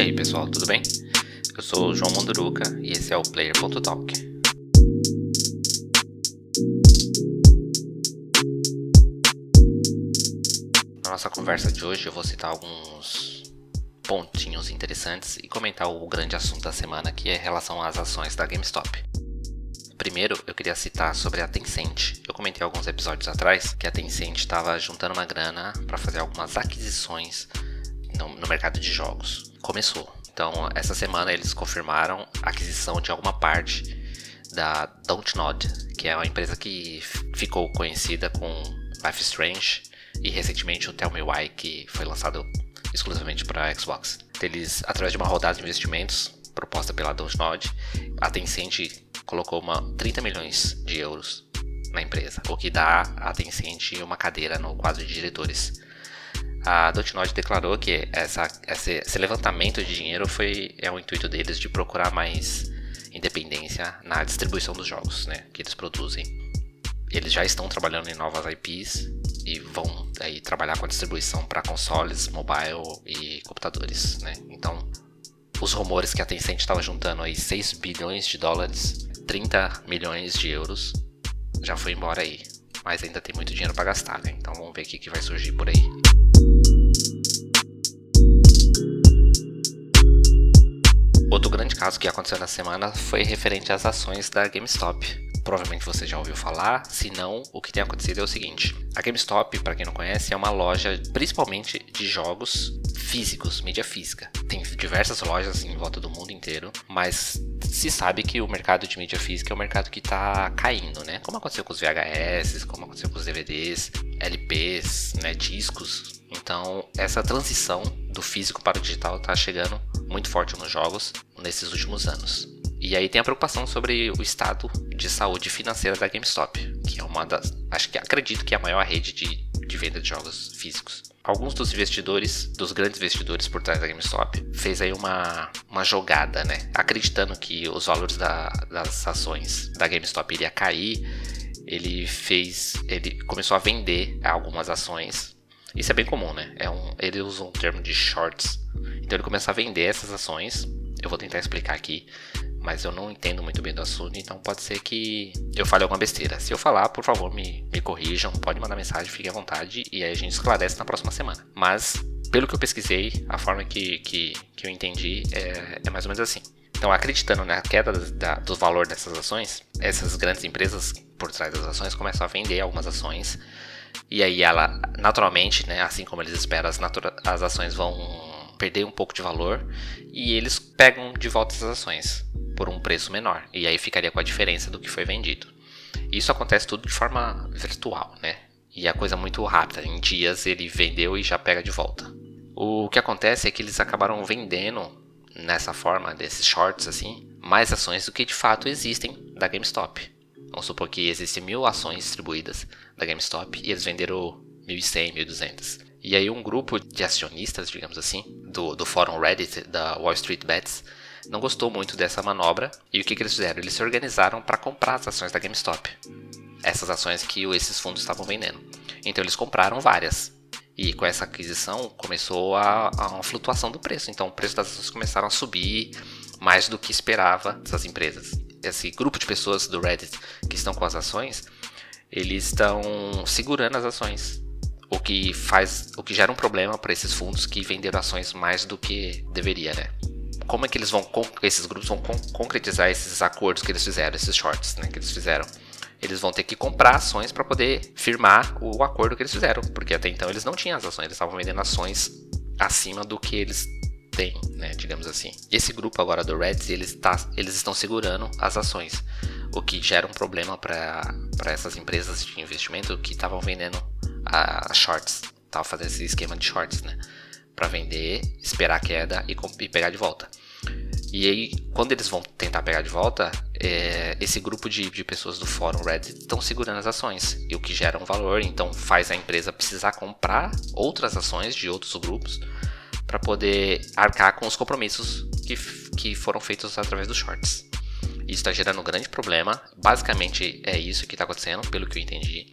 E aí pessoal, tudo bem? Eu sou o João Monduruca e esse é o Player.talk. Na nossa conversa de hoje eu vou citar alguns pontinhos interessantes e comentar o grande assunto da semana que é em relação às ações da GameStop. Primeiro, eu queria citar sobre a Tencent. Eu comentei alguns episódios atrás que a Tencent estava juntando uma grana para fazer algumas aquisições no, no mercado de jogos. Começou. Então, essa semana eles confirmaram a aquisição de alguma parte da Dontnod, que é uma empresa que ficou conhecida com Life Strange e recentemente o Tell Me Why, que foi lançado exclusivamente para Xbox. Eles, através de uma rodada de investimentos proposta pela Dontnod, a Tencent colocou uma 30 milhões de euros na empresa, o que dá a Tencent uma cadeira no quadro de diretores. A Dontnod declarou que essa, esse, esse, levantamento de dinheiro foi é o intuito deles de procurar mais independência na distribuição dos jogos né, que eles produzem. Eles já estão trabalhando em novas IPs e vão aí trabalhar com a distribuição para consoles, mobile e computadores. Né? Então, os rumores que a Tencent estava juntando aí 6 bilhões de dólares 30 milhões de euros já foi embora aí. Mas ainda tem muito dinheiro para gastar, né? Então vamos ver o que, que vai surgir por aí. Caso que aconteceu na semana foi referente às ações da GameStop. Provavelmente você já ouviu falar, se não, o que tem acontecido é o seguinte: a GameStop, para quem não conhece, é uma loja principalmente de jogos físicos, mídia física. Tem diversas lojas em volta do mundo inteiro, mas se sabe que o mercado de mídia física é um mercado que está caindo, né? Como aconteceu com os VHS, como aconteceu com os DVDs, LPs, né, discos. Então, essa transição do físico para o digital está chegando muito forte nos jogos nesses últimos anos. E aí tem a preocupação sobre o estado de saúde financeira da GameStop, que é uma das, acho que acredito que é a maior rede de, de venda de jogos físicos alguns dos investidores, dos grandes investidores por trás da GameStop, fez aí uma, uma jogada, né? Acreditando que os valores da, das ações da GameStop iria cair, ele fez, ele começou a vender algumas ações. Isso é bem comum, né? É um, ele usa um termo de shorts. Então ele começou a vender essas ações. Eu vou tentar explicar aqui mas eu não entendo muito bem do assunto, então pode ser que eu fale alguma besteira. Se eu falar, por favor, me, me corrijam, pode mandar mensagem, fique à vontade e aí a gente esclarece na próxima semana. Mas, pelo que eu pesquisei, a forma que, que, que eu entendi é, é mais ou menos assim. Então, acreditando na queda da, do valor dessas ações, essas grandes empresas por trás das ações começam a vender algumas ações. E aí ela, naturalmente, né, assim como eles esperam, as, as ações vão perder um pouco de valor e eles pegam de volta as ações por um preço menor. E aí ficaria com a diferença do que foi vendido. Isso acontece tudo de forma virtual, né? E é coisa muito rápida. Em dias ele vendeu e já pega de volta. O que acontece é que eles acabaram vendendo nessa forma, desses shorts assim, mais ações do que de fato existem da GameStop. Vamos supor que existem mil ações distribuídas da GameStop e eles venderam 1.100, 1.200. E aí um grupo de acionistas, digamos assim, do, do fórum Reddit da Wall Street Bets, não gostou muito dessa manobra e o que, que eles fizeram? Eles se organizaram para comprar as ações da GameStop. Essas ações que esses fundos estavam vendendo. Então eles compraram várias. E com essa aquisição começou a, a uma flutuação do preço. Então o preço das ações começaram a subir mais do que esperava dessas empresas. Esse grupo de pessoas do Reddit que estão com as ações, eles estão segurando as ações o que faz o que gera um problema para esses fundos que venderam ações mais do que deveria, né? como é que eles vão, esses grupos vão concretizar esses acordos que eles fizeram, esses shorts né, que eles fizeram? Eles vão ter que comprar ações para poder firmar o acordo que eles fizeram, porque até então eles não tinham as ações, eles estavam vendendo ações acima do que eles têm, né, digamos assim. Esse grupo agora do Reds, eles, tá, eles estão segurando as ações, o que gera um problema para essas empresas de investimento que estavam vendendo a shorts, estavam fazendo esse esquema de shorts, né? para vender, esperar a queda e, e, pegar de volta. E aí, quando eles vão tentar pegar de volta, é, esse grupo de, de, pessoas do fórum Reddit estão segurando as ações, e o que gera um valor, então faz a empresa precisar comprar outras ações de outros grupos para poder arcar com os compromissos que, que foram feitos através dos shorts. Isso está gerando um grande problema. Basicamente é isso que está acontecendo, pelo que eu entendi.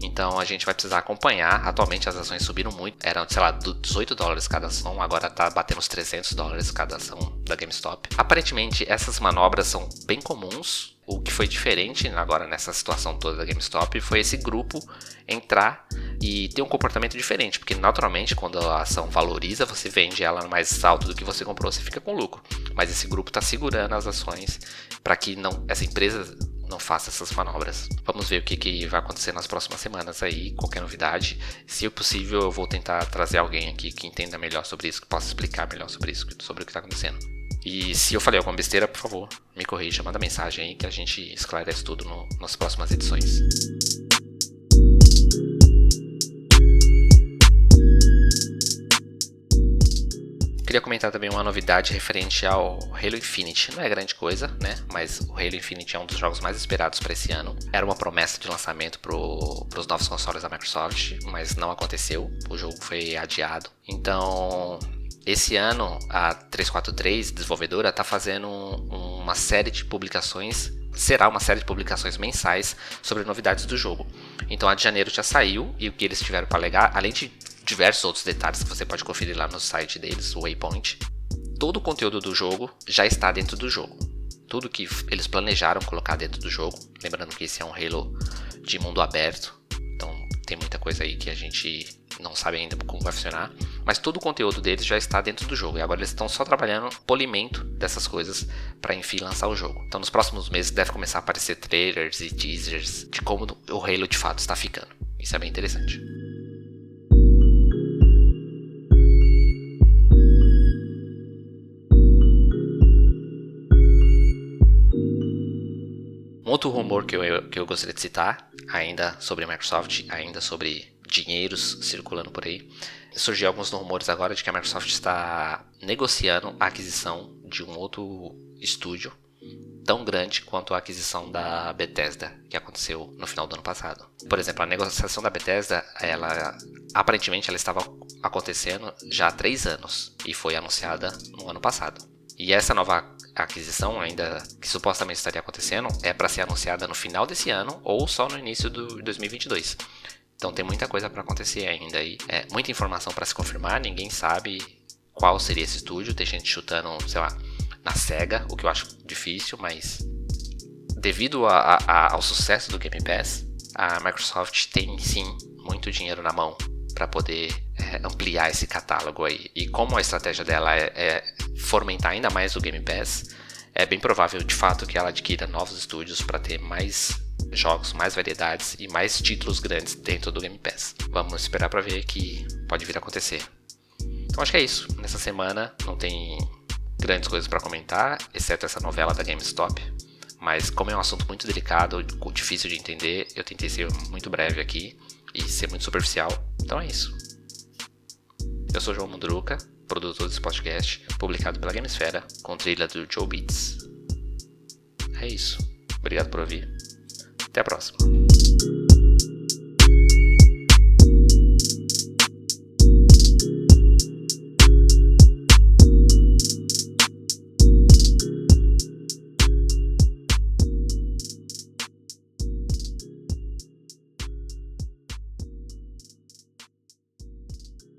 Então a gente vai precisar acompanhar. Atualmente as ações subiram muito, eram, sei lá, 18 dólares cada ação, agora tá batendo os 300 dólares cada ação da GameStop. Aparentemente essas manobras são bem comuns. O que foi diferente agora nessa situação toda da GameStop foi esse grupo entrar e ter um comportamento diferente, porque naturalmente quando a ação valoriza, você vende ela mais alto do que você comprou, você fica com lucro. Mas esse grupo está segurando as ações para que não essa empresa não faça essas manobras. Vamos ver o que, que vai acontecer nas próximas semanas aí, qualquer novidade. Se possível, eu vou tentar trazer alguém aqui que entenda melhor sobre isso, que possa explicar melhor sobre isso, sobre o que está acontecendo. E se eu falei alguma besteira, por favor, me corrija, manda mensagem aí que a gente esclarece tudo no, nas próximas edições. Queria comentar também uma novidade referente ao Halo Infinite. Não é grande coisa, né? Mas o Halo Infinite é um dos jogos mais esperados para esse ano. Era uma promessa de lançamento para os novos consoles da Microsoft, mas não aconteceu. O jogo foi adiado. Então, esse ano a 343, desenvolvedora, está fazendo uma série de publicações será uma série de publicações mensais sobre novidades do jogo. Então a de janeiro já saiu e o que eles tiveram para alegar, além de diversos outros detalhes que você pode conferir lá no site deles, o Waypoint. Todo o conteúdo do jogo já está dentro do jogo. Tudo que eles planejaram colocar dentro do jogo. Lembrando que esse é um Halo de mundo aberto. Então tem muita coisa aí que a gente não sabe ainda como vai funcionar. Mas todo o conteúdo deles já está dentro do jogo. E agora eles estão só trabalhando polimento dessas coisas para enfim lançar o jogo. Então nos próximos meses deve começar a aparecer trailers e teasers de como o Halo de fato está ficando. Isso é bem interessante. Um outro rumor que eu, que eu gostaria de citar, ainda sobre a Microsoft, ainda sobre dinheiros circulando por aí, surgiu alguns rumores agora de que a Microsoft está negociando a aquisição de um outro estúdio tão grande quanto a aquisição da Bethesda que aconteceu no final do ano passado. Por exemplo, a negociação da Bethesda, ela aparentemente ela estava acontecendo já há três anos e foi anunciada no ano passado. E essa nova aquisição, ainda que supostamente estaria acontecendo, é para ser anunciada no final desse ano ou só no início do 2022. Então tem muita coisa para acontecer ainda aí. É, muita informação para se confirmar, ninguém sabe qual seria esse estúdio. Tem gente chutando, sei lá, na SEGA, o que eu acho difícil, mas devido a, a, ao sucesso do Game Pass, a Microsoft tem sim muito dinheiro na mão para poder ampliar esse catálogo aí. E como a estratégia dela é, é, fomentar ainda mais o Game Pass, é bem provável de fato que ela adquira novos estúdios para ter mais jogos, mais variedades e mais títulos grandes dentro do Game Pass. Vamos esperar para ver que pode vir a acontecer. Então acho que é isso. Nessa semana não tem grandes coisas para comentar, exceto essa novela da GameStop. Mas como é um assunto muito delicado, difícil de entender, eu tentei ser muito breve aqui e ser muito superficial. Então é isso. Eu sou João Mundruca, produtor desse podcast, publicado pela Gamesfera, com trilha do Joe Beats. É isso. Obrigado por ouvir. Até a próxima.